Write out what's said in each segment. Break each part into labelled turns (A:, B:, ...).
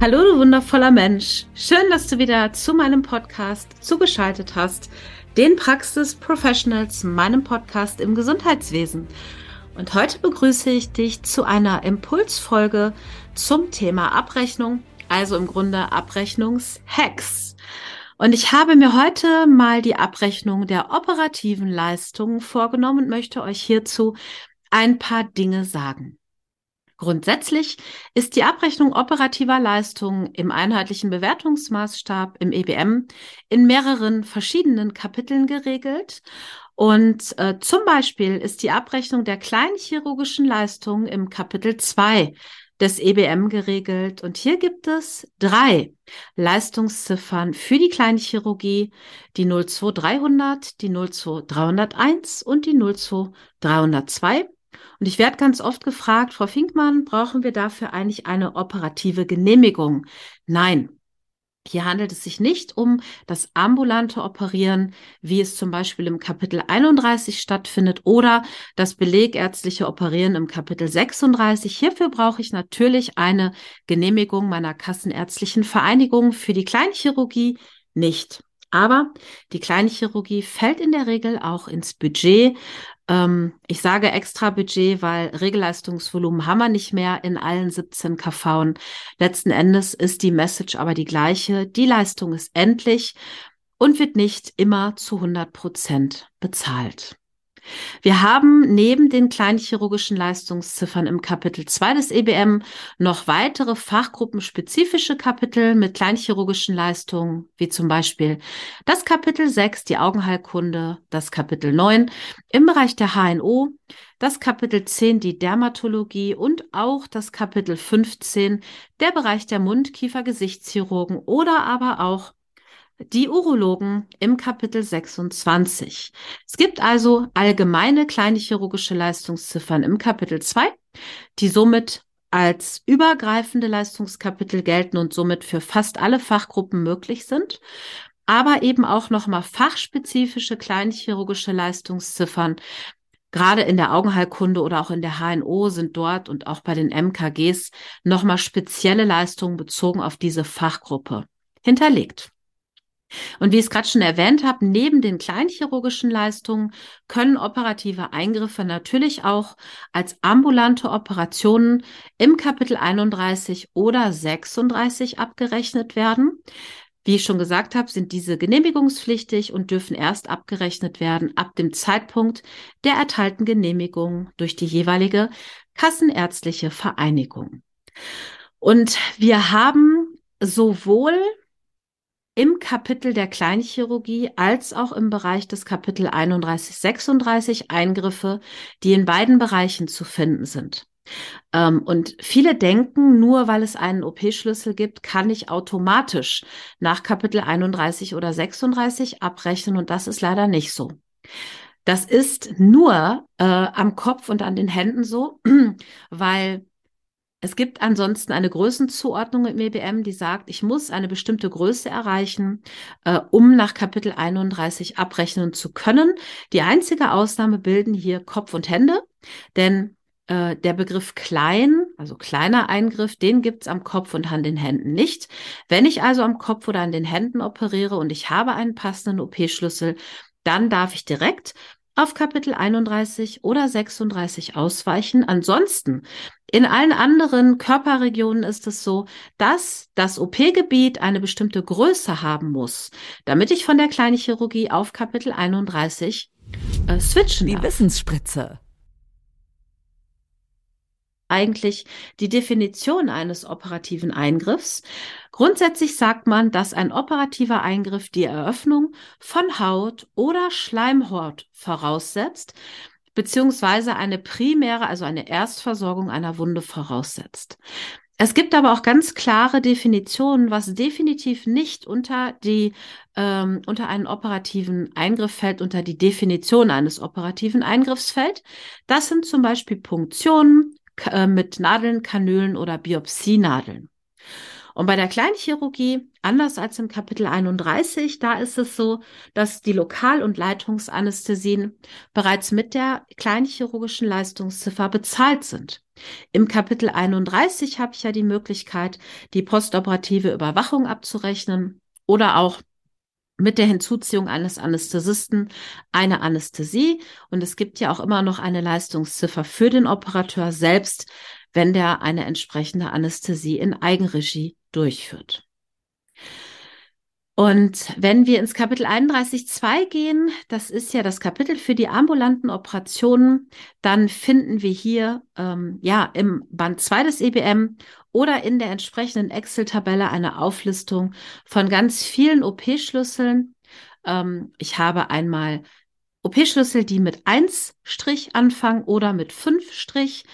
A: Hallo, du wundervoller Mensch. Schön, dass du wieder zu meinem Podcast zugeschaltet hast. Den Praxis Professionals, meinem Podcast im Gesundheitswesen. Und heute begrüße ich dich zu einer Impulsfolge zum Thema Abrechnung, also im Grunde Abrechnungshacks. Und ich habe mir heute mal die Abrechnung der operativen Leistungen vorgenommen und möchte euch hierzu ein paar Dinge sagen. Grundsätzlich ist die Abrechnung operativer Leistungen im einheitlichen Bewertungsmaßstab im EBM in mehreren verschiedenen Kapiteln geregelt. Und äh, zum Beispiel ist die Abrechnung der kleinchirurgischen Leistungen im Kapitel 2 des EBM geregelt. Und hier gibt es drei Leistungsziffern für die Kleinchirurgie, die 02300, die 02301 und die 02302. Und ich werde ganz oft gefragt, Frau Finkmann, brauchen wir dafür eigentlich eine operative Genehmigung? Nein. Hier handelt es sich nicht um das ambulante Operieren, wie es zum Beispiel im Kapitel 31 stattfindet, oder das belegärztliche Operieren im Kapitel 36. Hierfür brauche ich natürlich eine Genehmigung meiner kassenärztlichen Vereinigung für die Kleinchirurgie nicht. Aber die Kleinchirurgie fällt in der Regel auch ins Budget ähm, ich sage extra Budget, weil Regelleistungsvolumen haben wir nicht mehr in allen 17 KV. Letzten Endes ist die Message aber die gleiche. Die Leistung ist endlich und wird nicht immer zu 100 Prozent bezahlt. Wir haben neben den kleinchirurgischen Leistungsziffern im Kapitel 2 des EBM noch weitere fachgruppenspezifische Kapitel mit kleinchirurgischen Leistungen, wie zum Beispiel das Kapitel 6, die Augenheilkunde, das Kapitel 9 im Bereich der HNO, das Kapitel 10, die Dermatologie und auch das Kapitel 15, der Bereich der Mund-Kiefer-Gesichtschirurgen oder aber auch die Urologen im Kapitel 26. Es gibt also allgemeine kleine chirurgische Leistungsziffern im Kapitel 2, die somit als übergreifende Leistungskapitel gelten und somit für fast alle Fachgruppen möglich sind, aber eben auch nochmal fachspezifische kleinchirurgische Leistungsziffern. Gerade in der Augenheilkunde oder auch in der HNO sind dort und auch bei den MKGs nochmal spezielle Leistungen bezogen auf diese Fachgruppe hinterlegt. Und wie ich es gerade schon erwähnt habe, neben den kleinchirurgischen Leistungen können operative Eingriffe natürlich auch als ambulante Operationen im Kapitel 31 oder 36 abgerechnet werden. Wie ich schon gesagt habe, sind diese genehmigungspflichtig und dürfen erst abgerechnet werden ab dem Zeitpunkt der erteilten Genehmigung durch die jeweilige kassenärztliche Vereinigung. Und wir haben sowohl im Kapitel der Kleinchirurgie als auch im Bereich des Kapitel 31, 36 Eingriffe, die in beiden Bereichen zu finden sind. Ähm, und viele denken, nur weil es einen OP-Schlüssel gibt, kann ich automatisch nach Kapitel 31 oder 36 abrechnen und das ist leider nicht so. Das ist nur äh, am Kopf und an den Händen so, weil es gibt ansonsten eine Größenzuordnung im EBM, die sagt, ich muss eine bestimmte Größe erreichen, äh, um nach Kapitel 31 abrechnen zu können. Die einzige Ausnahme bilden hier Kopf und Hände, denn äh, der Begriff klein, also kleiner Eingriff, den gibt's am Kopf und an den Händen nicht. Wenn ich also am Kopf oder an den Händen operiere und ich habe einen passenden OP-Schlüssel, dann darf ich direkt auf Kapitel 31 oder 36 ausweichen. Ansonsten in allen anderen Körperregionen ist es so, dass das OP-Gebiet eine bestimmte Größe haben muss, damit ich von der Kleinchirurgie auf Kapitel 31 äh, switchen
B: Die
A: darf.
B: Wissensspritze.
A: eigentlich die Definition eines operativen Eingriffs. Grundsätzlich sagt man, dass ein operativer Eingriff die Eröffnung von Haut oder Schleimhaut voraussetzt, beziehungsweise eine primäre, also eine Erstversorgung einer Wunde voraussetzt. Es gibt aber auch ganz klare Definitionen, was definitiv nicht unter die ähm, unter einen operativen Eingriff fällt, unter die Definition eines operativen Eingriffs fällt. Das sind zum Beispiel Punktionen äh, mit Nadeln, Kanülen oder Biopsienadeln. Und bei der Kleinchirurgie, anders als im Kapitel 31, da ist es so, dass die Lokal- und Leitungsanästhesien bereits mit der kleinchirurgischen Leistungsziffer bezahlt sind. Im Kapitel 31 habe ich ja die Möglichkeit, die postoperative Überwachung abzurechnen oder auch mit der Hinzuziehung eines Anästhesisten eine Anästhesie. Und es gibt ja auch immer noch eine Leistungsziffer für den Operateur selbst, wenn der eine entsprechende Anästhesie in Eigenregie durchführt. Und wenn wir ins Kapitel 31.2 gehen, das ist ja das Kapitel für die ambulanten Operationen, dann finden wir hier ähm, ja im Band 2 des EBM oder in der entsprechenden Excel-Tabelle eine Auflistung von ganz vielen OP-Schlüsseln. Ähm, ich habe einmal OP-Schlüssel, die mit 1 Strich anfangen oder mit 5 Strich.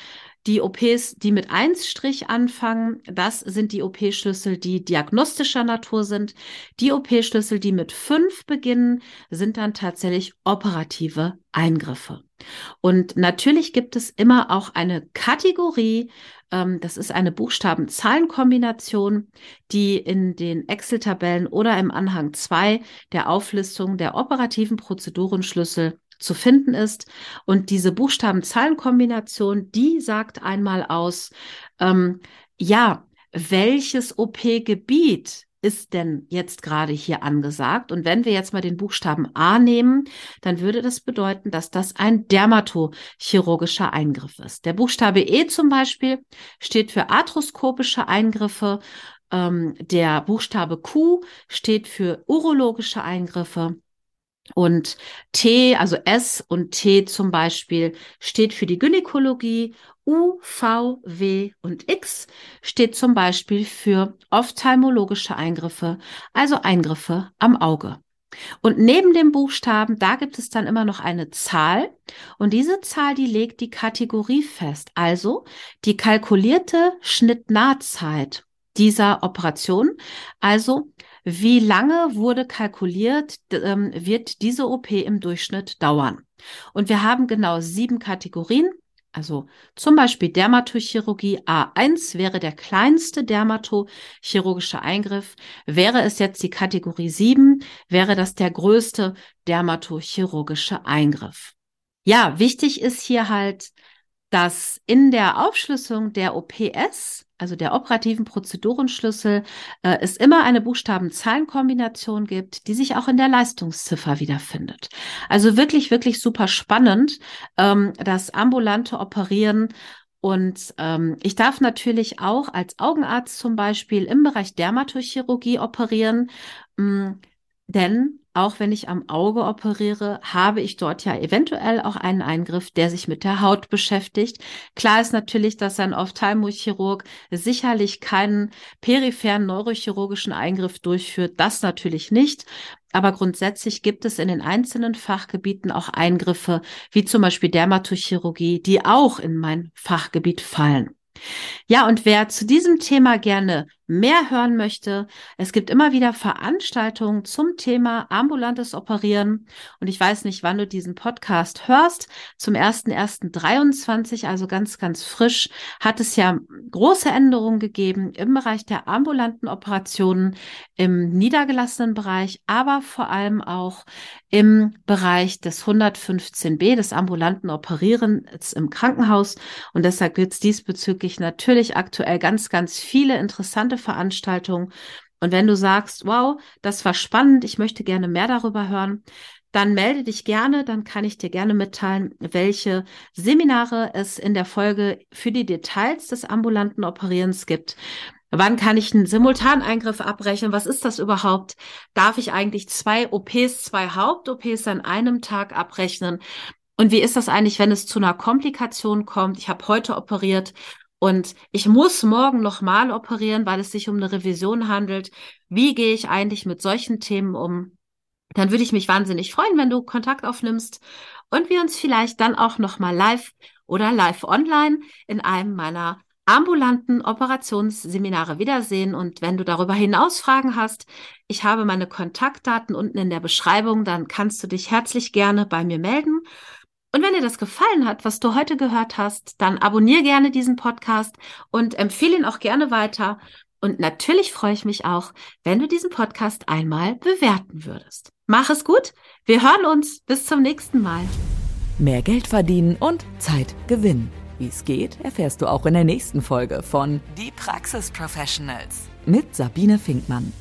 A: Die OPs, die mit 1 Strich anfangen, das sind die OP-Schlüssel, die diagnostischer Natur sind. Die OP-Schlüssel, die mit 5 beginnen, sind dann tatsächlich operative Eingriffe. Und natürlich gibt es immer auch eine Kategorie, ähm, das ist eine Buchstaben-Zahlen-Kombination, die in den Excel-Tabellen oder im Anhang 2 der Auflistung der operativen Prozedurenschlüssel zu finden ist. Und diese Buchstaben-Zahlen-Kombination, die sagt einmal aus, ähm, ja, welches OP-Gebiet ist denn jetzt gerade hier angesagt? Und wenn wir jetzt mal den Buchstaben A nehmen, dann würde das bedeuten, dass das ein dermatochirurgischer Eingriff ist. Der Buchstabe E zum Beispiel steht für arthroskopische Eingriffe. Ähm, der Buchstabe Q steht für urologische Eingriffe. Und T, also S und T zum Beispiel, steht für die Gynäkologie. U, V, W und X steht zum Beispiel für ophthalmologische Eingriffe, also Eingriffe am Auge. Und neben dem Buchstaben, da gibt es dann immer noch eine Zahl. Und diese Zahl, die legt die Kategorie fest, also die kalkulierte Schnittnahzeit dieser Operation. Also wie lange wurde kalkuliert, ähm, wird diese OP im Durchschnitt dauern? Und wir haben genau sieben Kategorien. Also zum Beispiel Dermatochirurgie A1 wäre der kleinste dermatochirurgische Eingriff. Wäre es jetzt die Kategorie 7, wäre das der größte dermatochirurgische Eingriff. Ja, wichtig ist hier halt, dass in der Aufschlüsselung der OPS also der operativen Prozedurenschlüssel, äh, es immer eine Buchstaben-Zahlen-Kombination gibt, die sich auch in der Leistungsziffer wiederfindet. Also wirklich, wirklich super spannend, ähm, das ambulante Operieren und ähm, ich darf natürlich auch als Augenarzt zum Beispiel im Bereich Dermatochirurgie operieren, mh, mm, denn auch wenn ich am Auge operiere, habe ich dort ja eventuell auch einen Eingriff, der sich mit der Haut beschäftigt. Klar ist natürlich, dass ein Ophthalmochirurg sicherlich keinen peripheren neurochirurgischen Eingriff durchführt. Das natürlich nicht. Aber grundsätzlich gibt es in den einzelnen Fachgebieten auch Eingriffe, wie zum Beispiel Dermatochirurgie, die auch in mein Fachgebiet fallen. Ja, und wer zu diesem Thema gerne mehr hören möchte, es gibt immer wieder Veranstaltungen zum Thema ambulantes Operieren. Und ich weiß nicht, wann du diesen Podcast hörst. Zum 1.1.23, also ganz, ganz frisch, hat es ja große Änderungen gegeben im Bereich der ambulanten Operationen, im niedergelassenen Bereich, aber vor allem auch im Bereich des 115b, des ambulanten Operierens im Krankenhaus. Und deshalb gibt es diesbezüglich natürlich aktuell ganz, ganz viele interessante Veranstaltungen. Und wenn du sagst, wow, das war spannend, ich möchte gerne mehr darüber hören, dann melde dich gerne, dann kann ich dir gerne mitteilen, welche Seminare es in der Folge für die Details des ambulanten Operierens gibt. Wann kann ich einen Simultaneingriff abbrechen? Was ist das überhaupt? Darf ich eigentlich zwei OPs, zwei Haupt-OPs an einem Tag abrechnen? Und wie ist das eigentlich, wenn es zu einer Komplikation kommt? Ich habe heute operiert und ich muss morgen nochmal operieren, weil es sich um eine Revision handelt. Wie gehe ich eigentlich mit solchen Themen um? Dann würde ich mich wahnsinnig freuen, wenn du Kontakt aufnimmst und wir uns vielleicht dann auch nochmal live oder live online in einem meiner ambulanten Operationsseminare wiedersehen. Und wenn du darüber hinaus Fragen hast, ich habe meine Kontaktdaten unten in der Beschreibung, dann kannst du dich herzlich gerne bei mir melden. Und wenn dir das gefallen hat, was du heute gehört hast, dann abonniere gerne diesen Podcast und empfehle ihn auch gerne weiter. Und natürlich freue ich mich auch, wenn du diesen Podcast einmal bewerten würdest. Mach es gut. Wir hören uns. Bis zum nächsten Mal.
B: Mehr Geld verdienen und Zeit gewinnen. Wie es geht, erfährst du auch in der nächsten Folge von
C: Die Praxis Professionals
B: mit Sabine Finkmann.